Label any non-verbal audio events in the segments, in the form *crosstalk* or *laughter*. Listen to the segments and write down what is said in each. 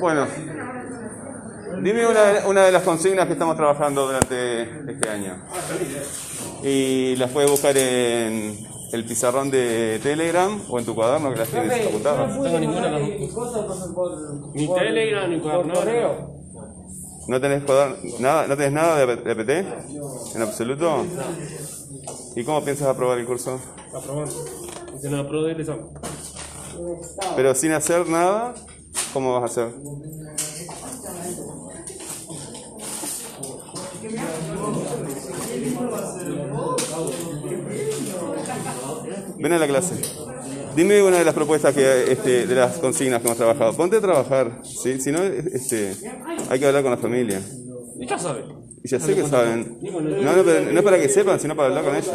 Bueno, dime una, una de las consignas que estamos trabajando durante este año. Y las puedes buscar en el pizarrón de Telegram o en tu cuaderno que las tienes apuntadas. No tengo ninguna. Ni Telegram, ni cuaderno. ¿No tenés, cuaderno- nada, ¿No tenés nada de APT? ¿En absoluto? ¿Y cómo piensas aprobar el curso? Aprobando. Dice nada, pro de él, examen. Pero sin hacer nada, ¿cómo vas a hacer? Ven a la clase. Dime una de las propuestas que este, de las consignas que hemos trabajado. Ponte a trabajar, ¿sí? Si no, este, hay que hablar con la familia. Ya sabe. Y ya sé que saben. No, no, pero no es para que sepan, sino para hablar con ellos.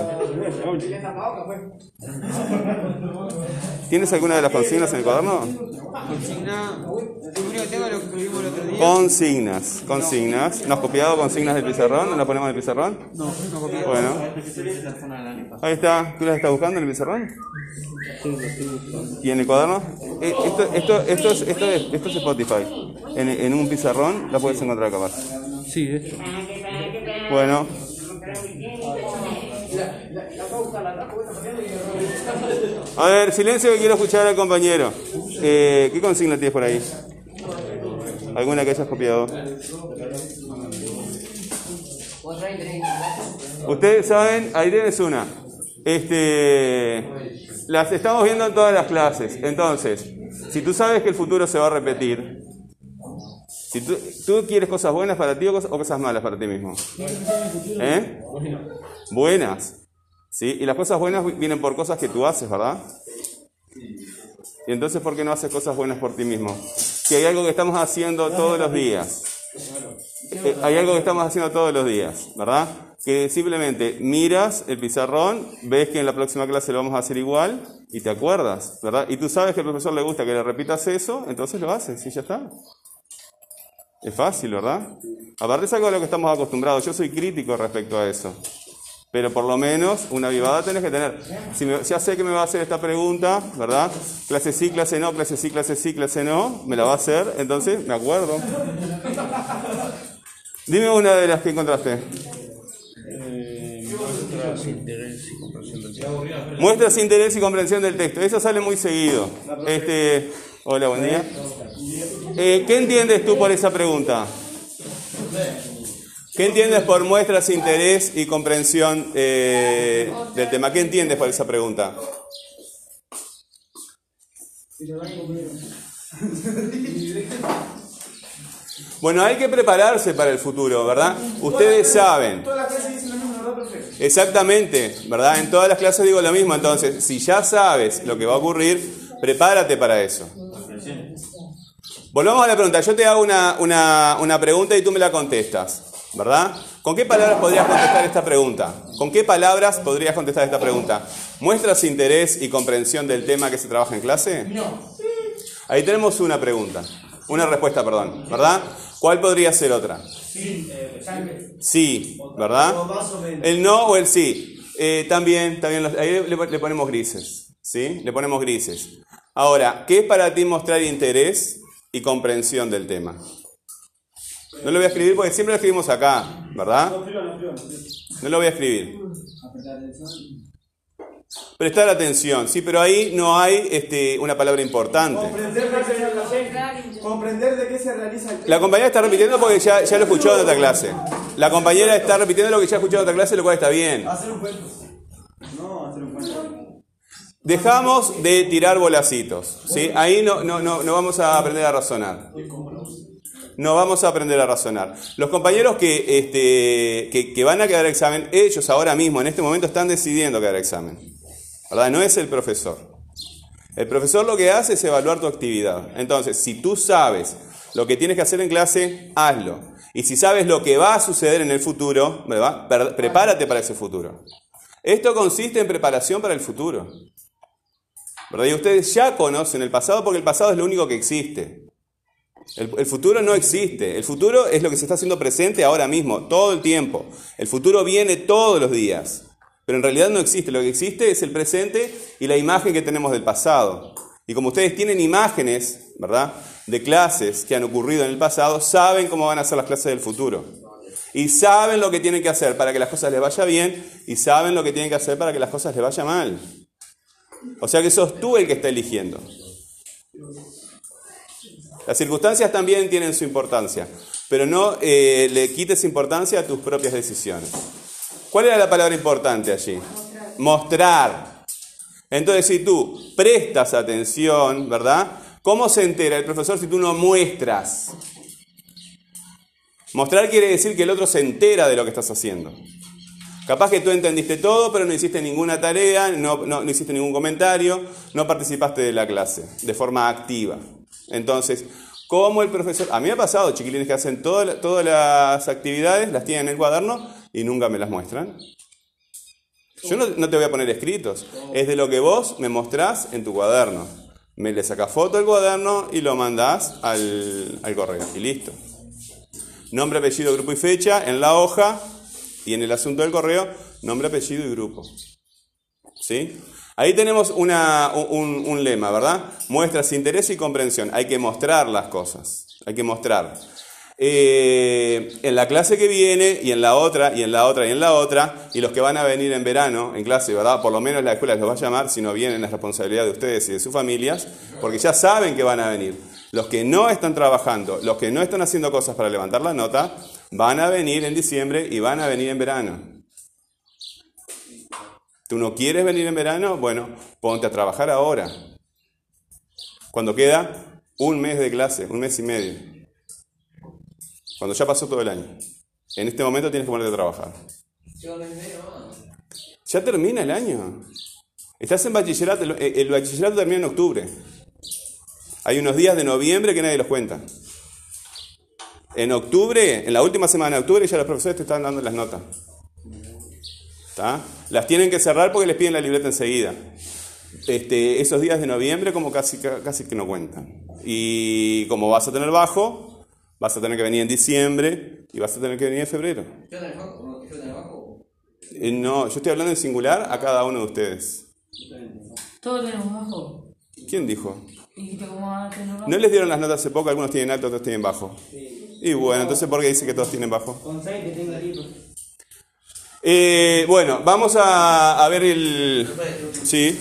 ¿Tienes alguna de las consignas en el cuaderno? Consigna. Lo único que tengo es lo que escribimos el otro día. Consignas, consignas. ¿Nos copiado consignas del pizarrón? ¿No las ponemos en el pizarrón? No, no copié. Bueno, ahí está. ¿Tú las estás buscando en el pizarrón? ¿Y en el cuaderno? Eh, Esto, esto, esto, es, esto, es, esto es Spotify. En, en un pizarrón la puedes encontrar capaz. Sí, de hecho. Bueno. A ver, silencio que quiero escuchar al compañero. Eh, ¿Qué consigna tienes por ahí? ¿Alguna que hayas copiado? Ustedes saben, ahí tienes una. Este, las estamos viendo en todas las clases. Entonces, si tú sabes que el futuro se va a repetir, si tú, quieres cosas buenas para ti o cosas, o cosas malas para ti mismo. ¿Eh? Buenas. ¿Sí? Y las cosas buenas vienen por cosas que tú haces, ¿verdad? Y entonces, ¿por qué no haces cosas buenas por ti mismo? Si hay algo que estamos haciendo todos los días. Eh, hay algo que estamos haciendo todos los días, ¿verdad? Que simplemente miras el pizarrón, ves que en la próxima clase lo vamos a hacer igual y te acuerdas, ¿verdad? Y tú sabes que al profesor le gusta que le repitas eso, entonces lo haces y ya está. Es fácil, ¿verdad? Aparte es algo a lo que estamos acostumbrados. Yo soy crítico respecto a eso. Pero por lo menos una vivada tenés que tener. Si ya sé que me va a hacer esta pregunta, ¿verdad? Clase sí, clase no, clase sí, clase sí, clase no. Me la va a hacer, entonces me acuerdo. Dime una de las que encontraste. Muestras interés y comprensión del texto. Eso sale muy seguido. Este, hola, buen día. Eh, ¿Qué entiendes tú por esa pregunta? ¿Qué entiendes por muestras interés y comprensión eh, del tema? ¿Qué entiendes por esa pregunta? Bueno, hay que prepararse para el futuro, ¿verdad? Ustedes saben. Exactamente, ¿verdad? En todas las clases digo lo mismo, entonces, si ya sabes lo que va a ocurrir, prepárate para eso. Volvamos a la pregunta. Yo te hago una, una, una pregunta y tú me la contestas, ¿verdad? ¿Con qué palabras podrías contestar esta pregunta? ¿Con qué palabras podrías contestar esta pregunta? ¿Muestras interés y comprensión del tema que se trabaja en clase? No. Ahí tenemos una pregunta, una respuesta, perdón, ¿verdad? ¿Cuál podría ser otra? Sí, ¿verdad? El no o el sí. Eh, también, también los- ahí le, le ponemos grises, ¿sí? Le ponemos grises. Ahora, ¿qué es para ti mostrar interés y comprensión del tema? No lo voy a escribir porque siempre lo escribimos acá, ¿verdad? No lo voy a escribir. Prestar atención, sí, pero ahí no hay este, una palabra importante. Comprender de qué se realiza el La compañera está repitiendo porque ya, ya lo escuchó en otra clase. La compañera está repitiendo lo que ya escuchó en otra clase, lo cual está bien. Hacer un cuento. No, hacer un cuento. Dejamos de tirar bolacitos, ¿sí? Ahí no, no, no, no vamos a aprender a razonar. No vamos a aprender a razonar. Los compañeros que, este, que, van a quedar examen, ellos ahora mismo, en este momento, están decidiendo quedar examen. ¿Verdad? No es el profesor. El profesor lo que hace es evaluar tu actividad. Entonces, si tú sabes lo que tienes que hacer en clase, hazlo. Y si sabes lo que va a suceder en el futuro, prepárate para ese futuro. Esto consiste en preparación para el futuro. Y ustedes ya conocen el pasado porque el pasado es lo único que existe. El, el futuro no existe. El futuro es lo que se está haciendo presente ahora mismo, todo el tiempo. El futuro viene todos los días. Pero en realidad no existe. Lo que existe es el presente y la imagen que tenemos del pasado. Y como ustedes tienen imágenes, ¿verdad? De clases que han ocurrido en el pasado, saben cómo van a ser las clases del futuro. Y saben lo que tienen que hacer para que las cosas les vaya bien y saben lo que tienen que hacer para que las cosas les vaya mal. O sea que sos tú el que está eligiendo. Las circunstancias también tienen su importancia, pero no eh, le quites importancia a tus propias decisiones. ¿Cuál era la palabra importante allí? Mostrar. Entonces, si tú prestas atención, ¿verdad? ¿Cómo se entera el profesor si tú no muestras? Mostrar quiere decir que el otro se entera de lo que estás haciendo. Capaz que tú entendiste todo, pero no hiciste ninguna tarea, no, hiciste ningún comentario, no participaste de la clase de forma activa. Entonces, ¿cómo el profesor... A mí me ha pasado, chiquilines que hacen todas las actividades, las tienen en el cuaderno y nunca me las muestran. Yo no, no, te voy a poner escritos, es de lo que vos me mostrás en tu cuaderno. Me le sacas foto del cuaderno y lo mandás al, al correo y listo. Nombre, apellido, grupo y fecha en la hoja y en el asunto del correo, nombre, apellido y grupo. ¿Sí? Ahí tenemos una, un, un, lema, ¿verdad? Muestras interés y comprensión. Hay que mostrar las cosas. Hay que mostrar. Eh, en la clase que viene, y en la otra, y en la otra, y en la otra, y los que van a venir en verano en clase, ¿verdad? Por lo menos la escuela los va a llamar, si no vienen es responsabilidad de ustedes y de sus familias, porque ya saben que van a venir. Los que no están trabajando, los que no están haciendo cosas para levantar la nota, van a venir en diciembre y van a venir en verano. ¿Tú no quieres venir en verano? Bueno, ponte a trabajar ahora. Cuando queda un mes de clase, un mes y medio. Cuando ya pasó todo el año. En este momento tienes que ponerte a trabajar. Ya termina el año. Estás en bachillerato, el bachillerato termina en octubre. Hay unos días de noviembre que nadie los cuenta. En octubre, en la última semana de octubre, ya los profesores te están dando las notas. ¿Está? Las tienen que cerrar porque les piden la libreta enseguida. Este, esos días de noviembre como casi, casi que no cuentan. Y como vas a tener bajo, vas a tener que venir en diciembre y vas a tener que venir en febrero. Eh, no, yo estoy hablando en singular a cada uno de ustedes. Todos tenemos bajo. ¿Quién dijo? Dijiste cómo van a tener bajo. ¿No les dieron las notas hace poco? Algunos tienen alto, otros tienen bajo. Y bueno, entonces ¿por qué dice que todos tienen bajo? Con seis que tenga libro. Eh, bueno, vamos a, a ver el... Sí.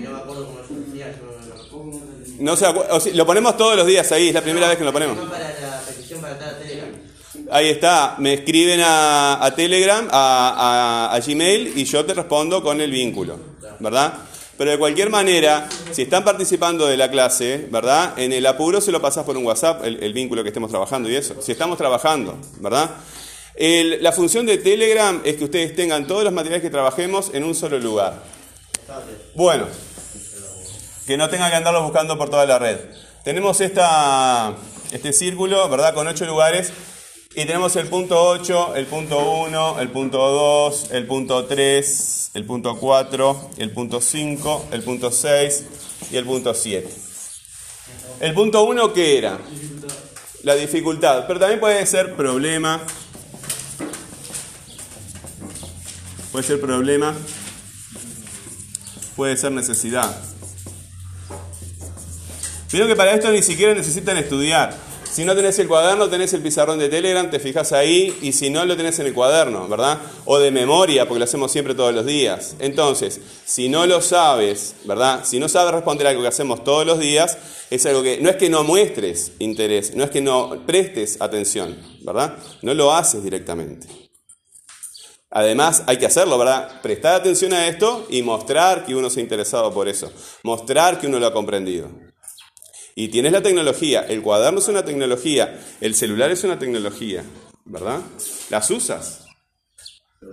No me acuerdo cómo se o sí, lo ponemos todos los días ahí, es la primera vez que lo ponemos. Ahí está, me escriben a, a Telegram, a, a- a Gmail y yo te respondo con el vínculo, ¿verdad? Pero de cualquier manera, si están participando de la clase, ¿verdad? En el apuro se lo pasas por un WhatsApp, el, vínculo que estemos trabajando y eso. Si estamos trabajando, ¿verdad? La función de Telegram es que ustedes tengan todos los materiales que trabajemos en un solo lugar. Bueno, que no tengan que andarlos buscando por toda la red. Tenemos esta, este círculo, ¿verdad? Con ocho lugares. Y tenemos el punto 8, el punto 1, el punto 2, el punto 3, el punto 4, el punto 5, el punto 6 y el punto 7. El punto 1, ¿qué era? La dificultad, pero también puede ser problema. Puede ser problema. Puede ser necesidad. Pero que para esto ni siquiera necesitan estudiar. Si no tenés el cuaderno, tenés el pizarrón de Telegram, te fijas ahí, y si no, lo tenés en el cuaderno, ¿verdad? O de memoria, porque lo hacemos siempre todos los días. Entonces, si no lo sabes, ¿verdad? Si no sabes responder algo que hacemos todos los días, es algo que no es que no muestres interés, no es que no prestes atención, ¿verdad? No lo haces directamente. Además, hay que hacerlo, ¿verdad? Prestar atención a esto y mostrar que uno se ha interesado por eso. Mostrar que uno lo ha comprendido. Y tienes la tecnología, el cuaderno es una tecnología, el celular es una tecnología, ¿verdad? Las usas.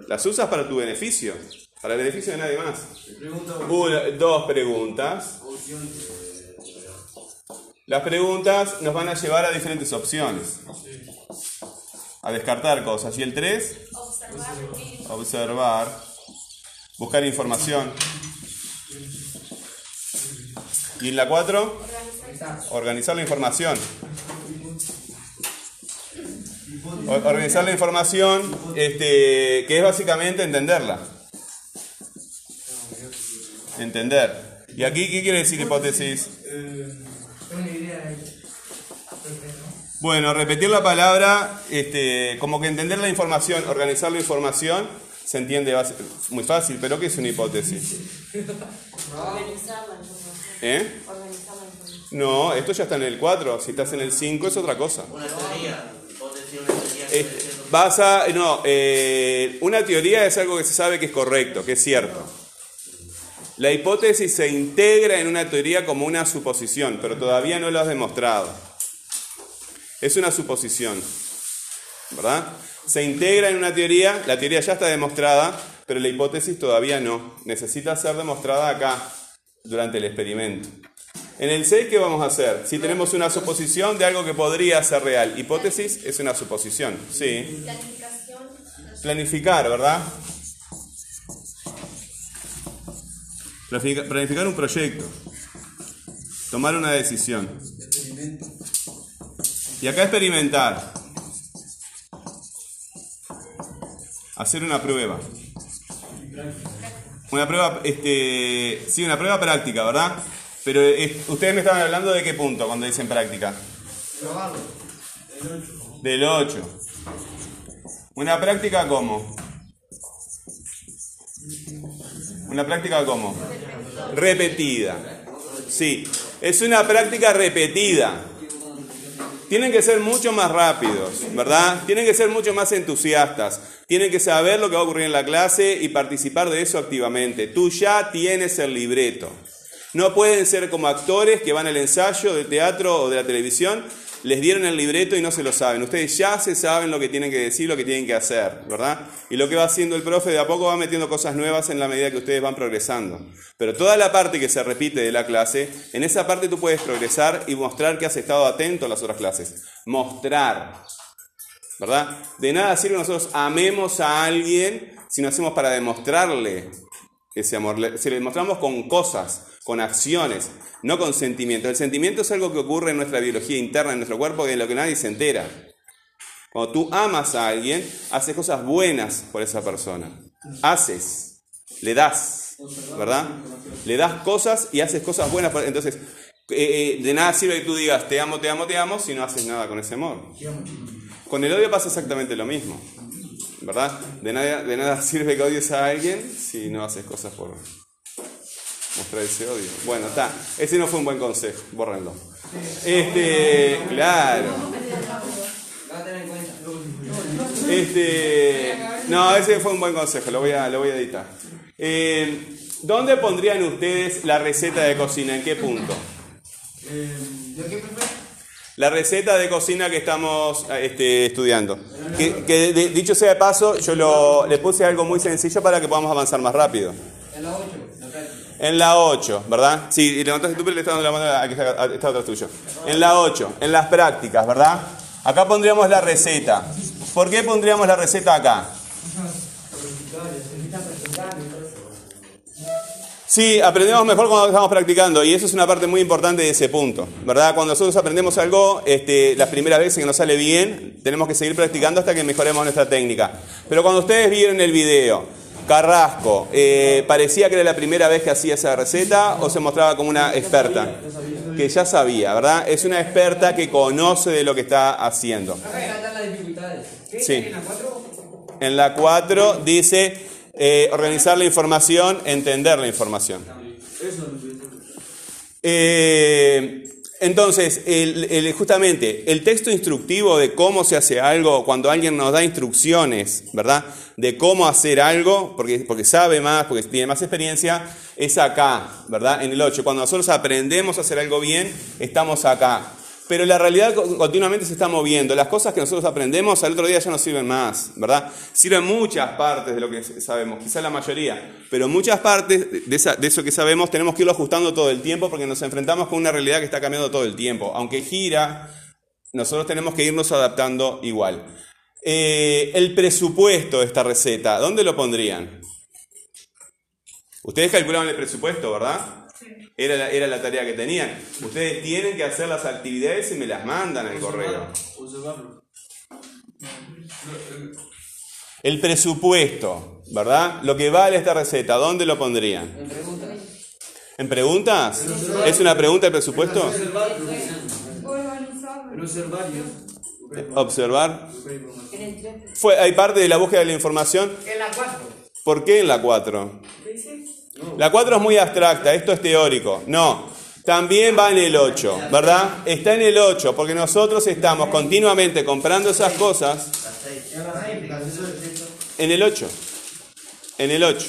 Las usas para tu beneficio, para el beneficio de nadie más. Dos preguntas. Las preguntas nos van a llevar a diferentes opciones. A descartar cosas. Y el tres, observar, buscar información. Y en la cuatro, organizar la información. O- Organizar la información, este, que es básicamente entenderla. Entender. ¿Y aquí qué quiere decir hipótesis? Bueno, repetir la palabra, este, como que entender la información, organizar la información, se entiende muy fácil, pero ¿qué es una hipótesis? *laughs* ¿Eh? No, esto ya está en el 4, si estás en el 5 es otra cosa. Una teoría, vas a, no, eh, una teoría es algo que se sabe que es correcto, que es cierto. La hipótesis se integra en una teoría como una suposición, pero todavía no lo has demostrado. Es una suposición, ¿verdad? Se integra en una teoría, la teoría ya está demostrada, pero la hipótesis todavía no. Necesita ser demostrada acá, durante el experimento. En el 6, ¿qué vamos a hacer? Si tenemos una suposición de algo que podría ser real, hipótesis es una suposición, sí. Planificar, ¿verdad? Planifica- Planificar un proyecto. Tomar una decisión. Y acá experimentar. Hacer una prueba. Una prueba, este, sí, una prueba práctica, ¿verdad? Pero eh, ustedes me estaban hablando de qué punto cuando dicen práctica. Del 8. Una práctica cómo? Una práctica cómo? Repetida. Sí, es una práctica repetida. Tienen que ser mucho más rápidos, ¿verdad? Tienen que ser mucho más entusiastas. Tienen que saber lo que va a ocurrir en la clase y participar de eso activamente. Tú ya tienes el libreto. No pueden ser como actores que van al ensayo de teatro o de la televisión, les dieron el libreto y no se lo saben. Ustedes ya se saben lo que tienen que decir, lo que tienen que hacer, ¿verdad? Y lo que va haciendo el profe de a poco va metiendo cosas nuevas en la medida que ustedes van progresando. Pero toda la parte que se repite de la clase, en esa parte tú puedes progresar y mostrar que has estado atento a las otras clases. Mostrar, ¿verdad? De nada sirve nosotros amemos a alguien si no hacemos para demostrarle ese amor. Se le demostramos con cosas, con acciones, no con sentimientos. El sentimiento es algo que ocurre en nuestra biología interna, en nuestro cuerpo, de lo que nadie se entera. Cuando tú amas a alguien, haces cosas buenas por esa persona. Haces, le das, ¿verdad? Le das cosas y haces cosas buenas. por- Entonces, eh, eh, de nada sirve que tú digas te amo, te amo, te amo si no haces nada con ese amor. Con el odio pasa exactamente lo mismo, ¿verdad? De nada, de nada *laughs* sirve que odies a alguien si no haces cosas por mostrar ese odio. Bueno, está. Ese no fue un buen consejo, bórrenlo. Este, claro. Este, no, ese fue un buen consejo, lo voy a, lo voy a editar. Eh, ¿Dónde pondrían ustedes la receta de cocina? ¿En qué punto? La receta de cocina que estamos este, estudiando. Que, dicho sea de paso, yo lo, le puse algo muy sencillo para que podamos avanzar más rápido. En la 8, la práctica. En la 8, ¿verdad? Sí, y levantaste tú, pero le estás dando la mano a que está, está atrás. En la 8, en las prácticas, ¿verdad? Acá pondríamos la receta. ¿Por qué pondríamos la receta acá? Sí, aprendemos mejor cuando estamos practicando y eso es una parte muy importante de ese punto, ¿verdad? Cuando nosotros aprendemos algo, este, las primeras veces que nos sale bien, tenemos que seguir practicando hasta que mejoremos nuestra técnica. Pero cuando ustedes vieron el video, Carrasco, eh, ¿parecía que era la primera vez que hacía esa receta o se mostraba como una experta? Que ya sabía, ¿verdad? Es una experta que conoce de lo que está haciendo. Acá están las dificultades. ¿Qué Sí. dice en la 4? En la 4 dice eh, organizar la información, entender la información. Eh, entonces, justamente el texto instructivo de cómo se hace algo, cuando alguien nos da instrucciones, ¿verdad? De cómo hacer algo, porque, porque sabe más, porque tiene más experiencia, es acá, ¿verdad? En el 8. Cuando nosotros aprendemos a hacer algo bien, estamos acá. Pero la realidad co- continuamente se está moviendo. Las cosas que nosotros aprendemos al otro día ya no sirven más, ¿verdad? Sirven muchas partes de lo que sabemos, quizá la mayoría, pero muchas partes de eso que sabemos tenemos que irlo ajustando todo el tiempo porque nos enfrentamos con una realidad que está cambiando todo el tiempo. Aunque gira, nosotros tenemos que irnos adaptando igual. Eh, el presupuesto de esta receta, ¿dónde lo pondrían? Ustedes calculaban el presupuesto, ¿verdad? Era la, era la tarea que tenían. Ustedes tienen que hacer las actividades y me las mandan al correo. El presupuesto, ¿verdad? Lo que vale esta receta, ¿dónde lo pondrían? En pregunta. ¿En preguntas? ¿Es una pregunta el presupuesto? Observar. Fue, hay parte de la búsqueda de la información. En la 4. ¿Por qué en la 4? La 4 es muy abstracta, esto es teórico. No, también va en el 8, ¿verdad? Está en el 8, porque nosotros estamos continuamente comprando esas cosas en el 8. En el 8.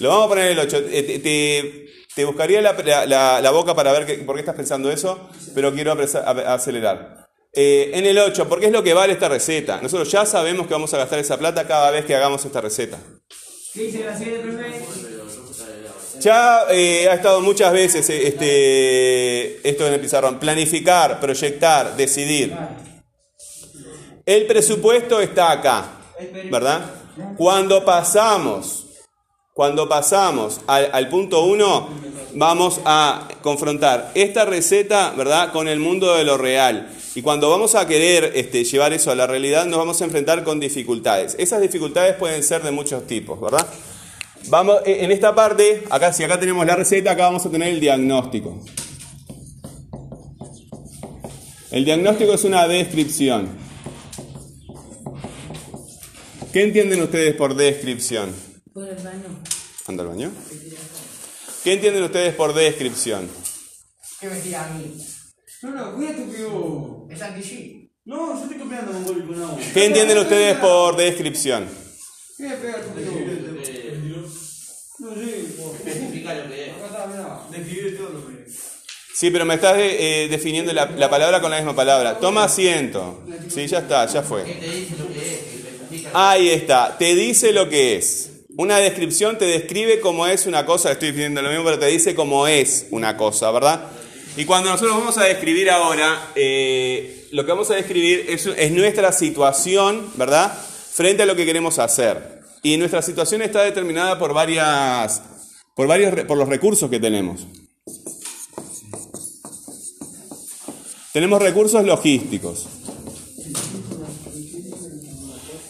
Lo vamos a poner en el 8. Eh, Te, buscaría la, boca para ver por qué estás pensando eso, pero quiero acelerar. Eh, en el 8, porque es lo que vale esta receta. Nosotros ya sabemos que vamos a gastar esa plata cada vez que hagamos esta receta. Ya eh, ha estado muchas veces eh, este, esto en el pizarrón. Planificar, proyectar, decidir. El presupuesto está acá, ¿verdad? Cuando pasamos, cuando pasamos al, punto 1, vamos a confrontar esta receta, ¿verdad?, con el mundo de lo real. Y cuando vamos a querer este, llevar eso a la realidad, nos vamos a enfrentar con dificultades. Esas dificultades pueden ser de muchos tipos, ¿verdad? Vamos, eh, en esta parte, acá si acá tenemos la receta, acá vamos a tener el diagnóstico. El diagnóstico es una descripción. ¿Qué entienden ustedes por descripción? Por el baño. ¿Anda al baño? ¿Qué entienden ustedes por descripción? ¿Qué me tira a mí? No, no, cuídate que yo. Es anti No, yo estoy copiando gol con agua. ¿Qué entienden ustedes por descripción? ¿Qué me pega tu No sé, por. Especifica lo que es. Acá está, mirá. Describir todo lo que es. Sí, pero me estás eh, definiendo la, la palabra con la misma palabra. Toma asiento. Sí, ya está, ya fue. Ahí está, te dice lo que es. Una descripción te describe cómo es una cosa, estoy diciendo lo mismo, pero te dice cómo es una cosa, ¿verdad? Y cuando nosotros vamos a describir ahora, eh, lo que vamos a describir es, es nuestra situación, ¿verdad? Frente a lo que queremos hacer. Y nuestra situación está determinada por varias, por varios, por los recursos que tenemos. Tenemos recursos logísticos.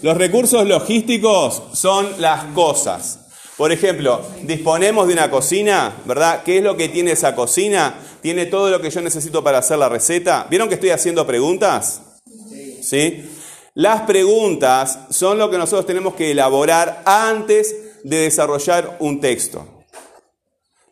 Los recursos logísticos son las cosas. Por ejemplo, disponemos de una cocina, ¿verdad? ¿Qué es lo que tiene esa cocina? Tiene todo lo que yo necesito para hacer la receta. ¿Vieron que estoy haciendo preguntas? ¿Sí? Las preguntas son lo que nosotros tenemos que elaborar antes de desarrollar un texto.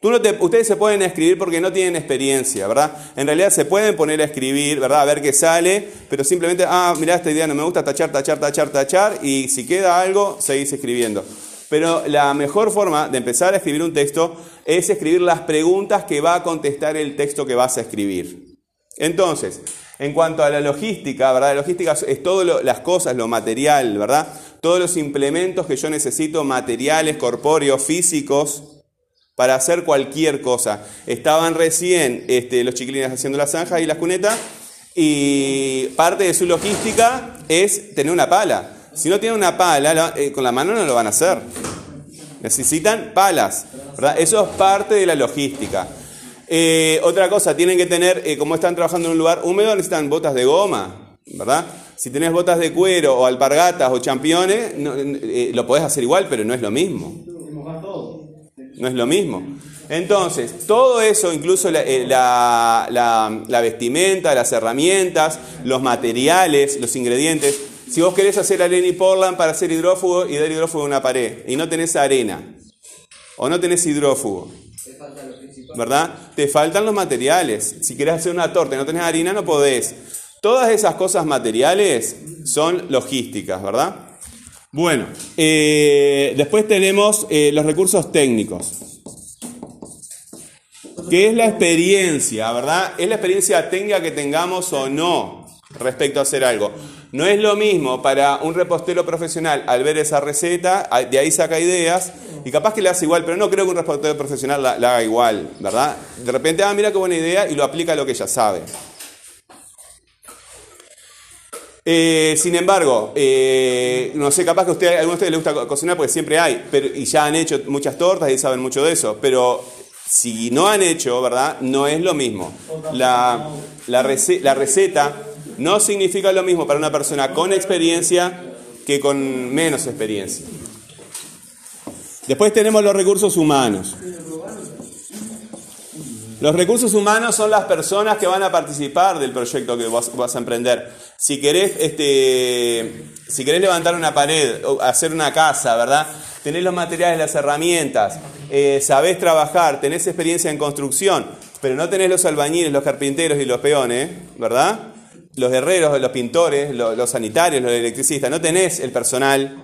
Ustedes se pueden escribir porque no tienen experiencia, ¿verdad? En realidad se pueden poner a escribir, ¿verdad? A ver qué sale, pero simplemente, ah, mirá, esta idea no me gusta, tachar, tachar, tachar, tachar, y si queda algo, seguís escribiendo. Pero la mejor forma de empezar a escribir un texto es escribir las preguntas que va a contestar el texto que vas a escribir. Entonces, en cuanto a la logística, ¿verdad? La logística es todas las cosas, lo material, ¿verdad? Todos los implementos que yo necesito, materiales, corpóreos, físicos, para hacer cualquier cosa. Estaban recién este, los chiquilines haciendo las zanjas y las cunetas y parte de su logística es tener una pala. Si no tienen una pala, la- eh, con la mano no lo van a hacer. Necesitan palas. ¿verdad? Eso es parte de la logística. Eh, otra cosa, tienen que tener, eh, como están trabajando en un lugar húmedo, necesitan botas de goma, ¿verdad? Si tenés botas de cuero o alpargatas o championes, no, lo podés hacer igual, pero no es lo mismo. No es lo mismo. Entonces, todo eso, incluso la, eh, la vestimenta, las herramientas, los materiales, los ingredientes. Si vos querés hacer arena y portland para hacer hidrófugo y dar hidrófugo a una pared y no tenés arena o no tenés hidrófugo, ¿verdad? Te faltan los materiales. Si querés hacer una torta y no tenés harina, no podés. Todas esas cosas materiales son logísticas, ¿verdad? Bueno, eh, después tenemos eh, los recursos técnicos. ¿Qué es la experiencia, verdad? Es la experiencia técnica que tengamos o no respecto a hacer algo. No es lo mismo para un repostero profesional al ver esa receta, de ahí saca ideas y capaz que le hace igual, pero no creo que un repostero profesional la, la haga igual, ¿verdad? De repente, ah, mira qué buena idea y lo aplica a lo que ya sabe. Eh, sin embargo, eh, no sé, capaz que a, usted, a algunos de ustedes les gusta co- cocinar porque siempre hay, pero, y ya han hecho muchas tortas y saben mucho de eso, pero si no han hecho, ¿verdad? No es lo mismo. La, la, rece- la receta no significa lo mismo para una persona con experiencia que con menos experiencia. Después tenemos los recursos humanos. Los recursos humanos son las personas que van a participar del proyecto que vas, vas a emprender. Si querés, este, si querés levantar una pared, o hacer una casa, ¿verdad? Tenés los materiales, las herramientas, eh, sabés trabajar, tenés experiencia en construcción, pero no tenés los albañiles, los carpinteros y los peones, ¿verdad? Los herreros, los pintores, los, los sanitarios, los electricistas, no tenés el personal,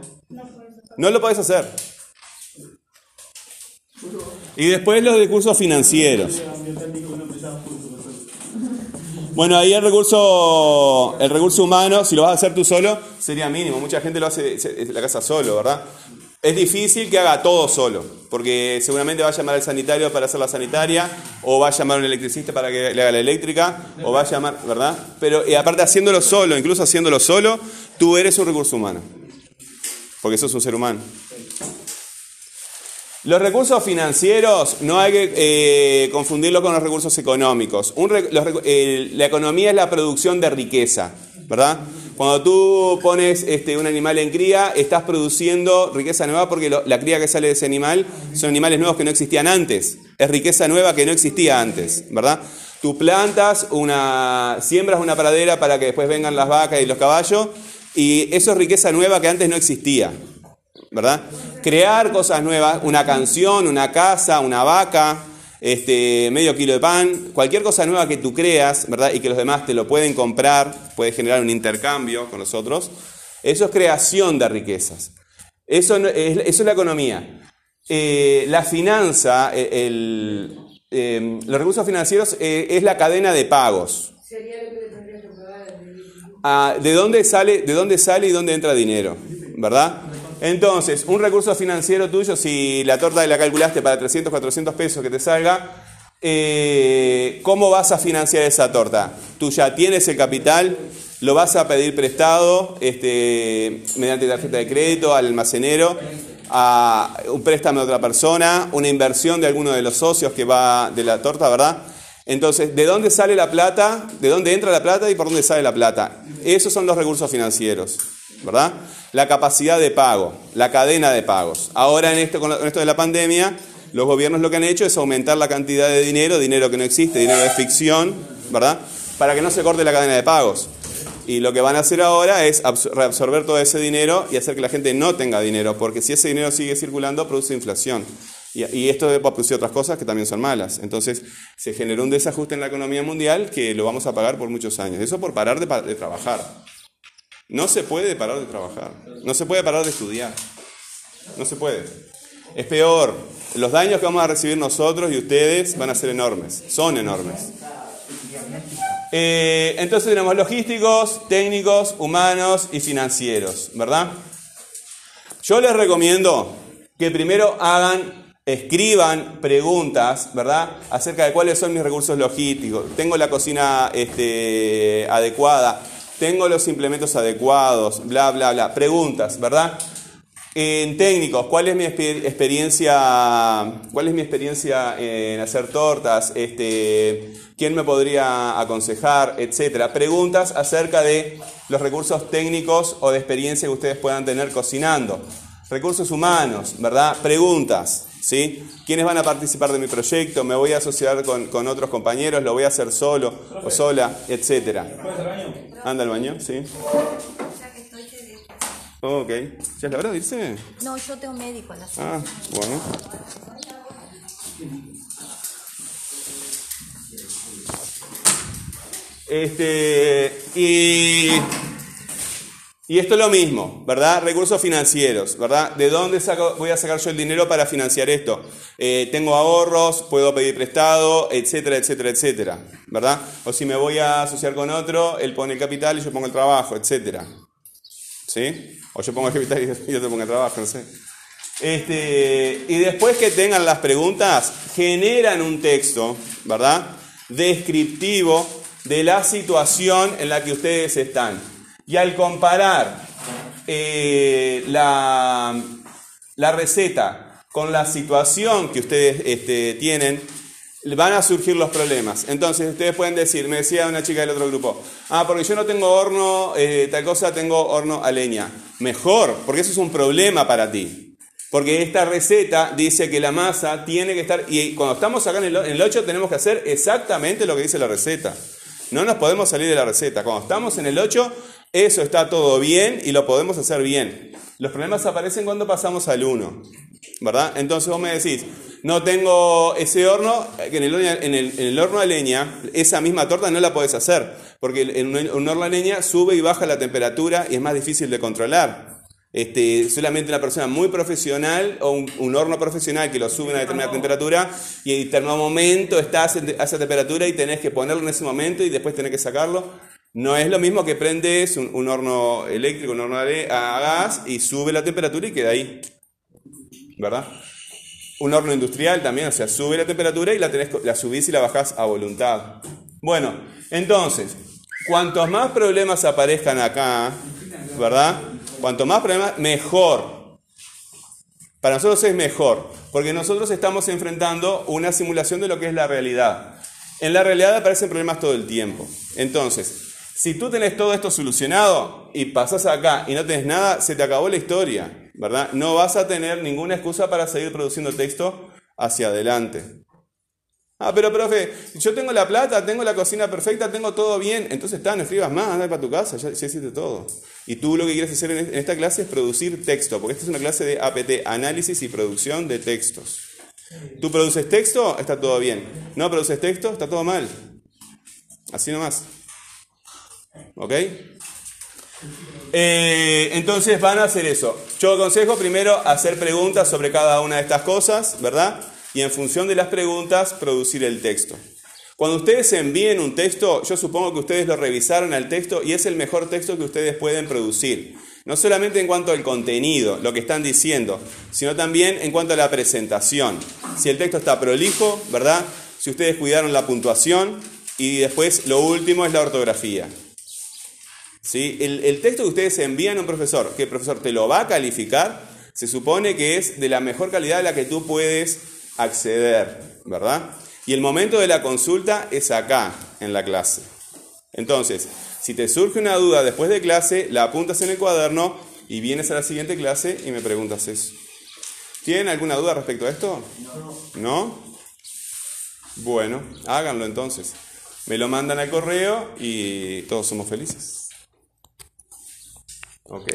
no lo podés hacer. Y después los recursos financieros. Bueno, ahí el recurso, el recurso humano, si lo vas a hacer tú solo, sería mínimo. Mucha gente lo hace en la casa solo, ¿verdad? Es difícil que haga todo solo, porque seguramente va a llamar al sanitario para hacer la sanitaria, o va a llamar a un electricista para que le haga la eléctrica, o va a llamar, ¿verdad? Pero y aparte haciéndolo solo, incluso haciéndolo solo, tú eres un recurso humano, porque sos un ser humano. Los recursos financieros no hay que eh, confundirlos con los recursos económicos. La economía es la producción de riqueza, ¿verdad? Cuando tú pones este, un animal en cría, estás produciendo riqueza nueva porque la cría que sale de ese animal son animales nuevos que no existían antes. Es riqueza nueva que no existía antes, ¿verdad? Tú plantas una, siembras una pradera para que después vengan las vacas y los caballos y eso es riqueza nueva que antes no existía. ¿Verdad? Crear cosas nuevas, una canción, una casa, una vaca, este, medio kilo de pan, cualquier cosa nueva que tú creas, ¿verdad? Y que los demás te lo pueden comprar, puede generar un intercambio con los otros. Eso es creación de riquezas. Eso, no- es, eso es la economía. Eh, la finanza, eh, el- eh, los recursos financieros eh, es la cadena de pagos. Ah, ¿de, dónde sale, ¿De dónde sale y dónde entra dinero? ¿Verdad? Entonces, un recurso financiero tuyo, si la torta la calculaste para 300, 400 pesos que te salga, eh, ¿cómo vas a financiar esa torta? Tú ya tienes el capital, lo vas a pedir prestado este, mediante tarjeta de crédito al almacenero, a un préstamo de otra persona, una inversión de alguno de los socios que va de la torta, ¿verdad? Entonces, ¿de dónde sale la plata? ¿De dónde entra la plata y por dónde sale la plata? Esos son los recursos financieros, ¿verdad? La capacidad de pago, la cadena de pagos. Ahora en esto, con esto de la pandemia, los gobiernos lo que han hecho es aumentar la cantidad de dinero, dinero que no existe, dinero de ficción, ¿verdad? Para que no se corte la cadena de pagos. Y lo que van a hacer ahora es absor- reabsorber todo ese dinero y hacer que la gente no tenga dinero, porque si ese dinero sigue circulando, produce inflación. Y, esto va a producir otras cosas que también son malas. Entonces, se generó un desajuste en la economía mundial que lo vamos a pagar por muchos años. Eso por parar de, de trabajar. No se puede parar de trabajar. No se puede parar de estudiar. No se puede. Es peor. Los daños que vamos a recibir nosotros y ustedes van a ser enormes. Son enormes. Eh, entonces tenemos logísticos, técnicos, humanos y financieros, ¿verdad? Yo les recomiendo que primero hagan, escriban preguntas, ¿verdad? Acerca de cuáles son mis recursos logísticos. Tengo la cocina este, adecuada, tengo los implementos adecuados, bla, bla, bla. Preguntas, ¿verdad? En técnicos, ¿cuál es mi exper- experiencia? ¿Cuál es mi experiencia en hacer tortas? Este, ¿Quién me podría aconsejar? Etcétera. Preguntas acerca de los recursos técnicos o de experiencia que ustedes puedan tener cocinando. Recursos humanos, ¿verdad? Preguntas, ¿sí? ¿Quiénes van a participar de mi proyecto? ¿Me voy a asociar con, con otros compañeros? ¿Lo voy a hacer solo o sola? Etcétera. ¿Anda al baño? Sí. Ya que estoy te dejo. Ok. ¿Ya es la hora de irse? No, yo tengo médico a las Ah, bueno. Este, y, y esto es lo mismo, ¿verdad? Recursos financieros, ¿verdad? ¿De dónde saco- voy a sacar yo el dinero para financiar esto? Eh, tengo ahorros, puedo pedir prestado, etcétera, etcétera, etcétera, ¿verdad? O si me voy a asociar con otro, él pone el capital y yo pongo el trabajo, etcétera. ¿Sí? O yo pongo el capital y *laughs* yo te pongo el trabajo, no sé. Este, y después que tengan las preguntas, generan un texto, ¿verdad? Descriptivo de la situación en la que ustedes están. Y al comparar eh, la, receta con la situación que ustedes este, tienen, van a surgir los problemas. Entonces ustedes pueden decir, me decía una chica del otro grupo, ah, porque yo no tengo horno, eh, tal cosa, tengo horno a leña. Mejor, porque eso es un problema para ti. Porque esta receta dice que la masa tiene que estar, y cuando estamos acá en el, en el 8 tenemos que hacer exactamente lo que dice la receta. No nos podemos salir de la receta. Cuando estamos en el 8, eso está todo bien y lo podemos hacer bien. Los problemas aparecen cuando pasamos al 1, ¿verdad? Entonces vos me decís, no tengo ese horno, que en el, horno- en el- en el horno de leña, esa misma torta no la podés hacer, porque en un, un horno de leña sube y baja la temperatura y es más difícil de controlar. Este, solamente una persona muy profesional o un, un horno profesional que lo sube a una determinada temperatura y en determinado momento estás en- a esa temperatura y tenés que ponerlo en ese momento y después tenés que sacarlo. No es lo mismo que prendes un, horno eléctrico, un horno a gas y sube la temperatura y queda ahí. ¿Verdad? Un horno industrial también, o sea, sube la temperatura y la, la subís y la bajás a voluntad. Bueno, entonces, cuantos más problemas aparezcan acá, ¿verdad? Cuanto más problemas, mejor. Para nosotros es mejor, porque nosotros estamos enfrentando una simulación de lo que es la realidad. En la realidad aparecen problemas todo el tiempo. Entonces, si tú tenés todo esto solucionado y pasás acá y no tenés nada, se te acabó la historia, ¿verdad? No vas a tener ninguna excusa para seguir produciendo texto hacia adelante. Ah, pero profe, yo tengo la plata, tengo la cocina perfecta, tengo todo bien. Entonces está, no escribas más, anda para tu casa, ya, ya hiciste todo. Y tú lo que quieres hacer en esta clase es producir texto, porque esta es una clase de APT, análisis y producción de textos. Tú produces texto, está todo bien. No produces texto, está todo mal. Así nomás. ¿Ok? Eh, entonces van a hacer eso. Yo aconsejo primero hacer preguntas sobre cada una de estas cosas, ¿verdad? Y en función de las preguntas, producir el texto. Cuando ustedes envíen un texto, yo supongo que ustedes lo revisaron al texto y es el mejor texto que ustedes pueden producir. No solamente en cuanto al contenido, lo que están diciendo, sino también en cuanto a la presentación. Si el texto está prolijo, ¿verdad? Si ustedes cuidaron la puntuación y después lo último es la ortografía. ¿Sí? El, el texto que ustedes envían a un profesor, que el profesor te lo va a calificar, se supone que es de la mejor calidad a la que tú puedes acceder, ¿verdad? Y el momento de la consulta es acá, en la clase. Entonces, si te surge una duda después de clase, la apuntas en el cuaderno y vienes a la siguiente clase y me preguntas eso. ¿Tienen alguna duda respecto a esto? ¿No? Bueno, háganlo entonces. Me lo mandan al correo y todos somos felices. ¿Ok?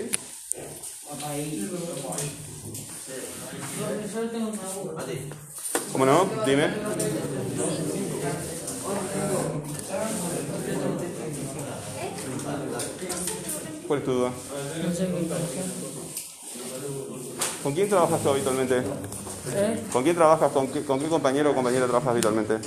¿Cómo no? Dime. ¿Cuál es tu duda? ¿Con quién trabajas tú habitualmente? ¿Eh? ¿Con quién trabajas? ¿Con qué, con qué compañero o compañera trabajas habitualmente?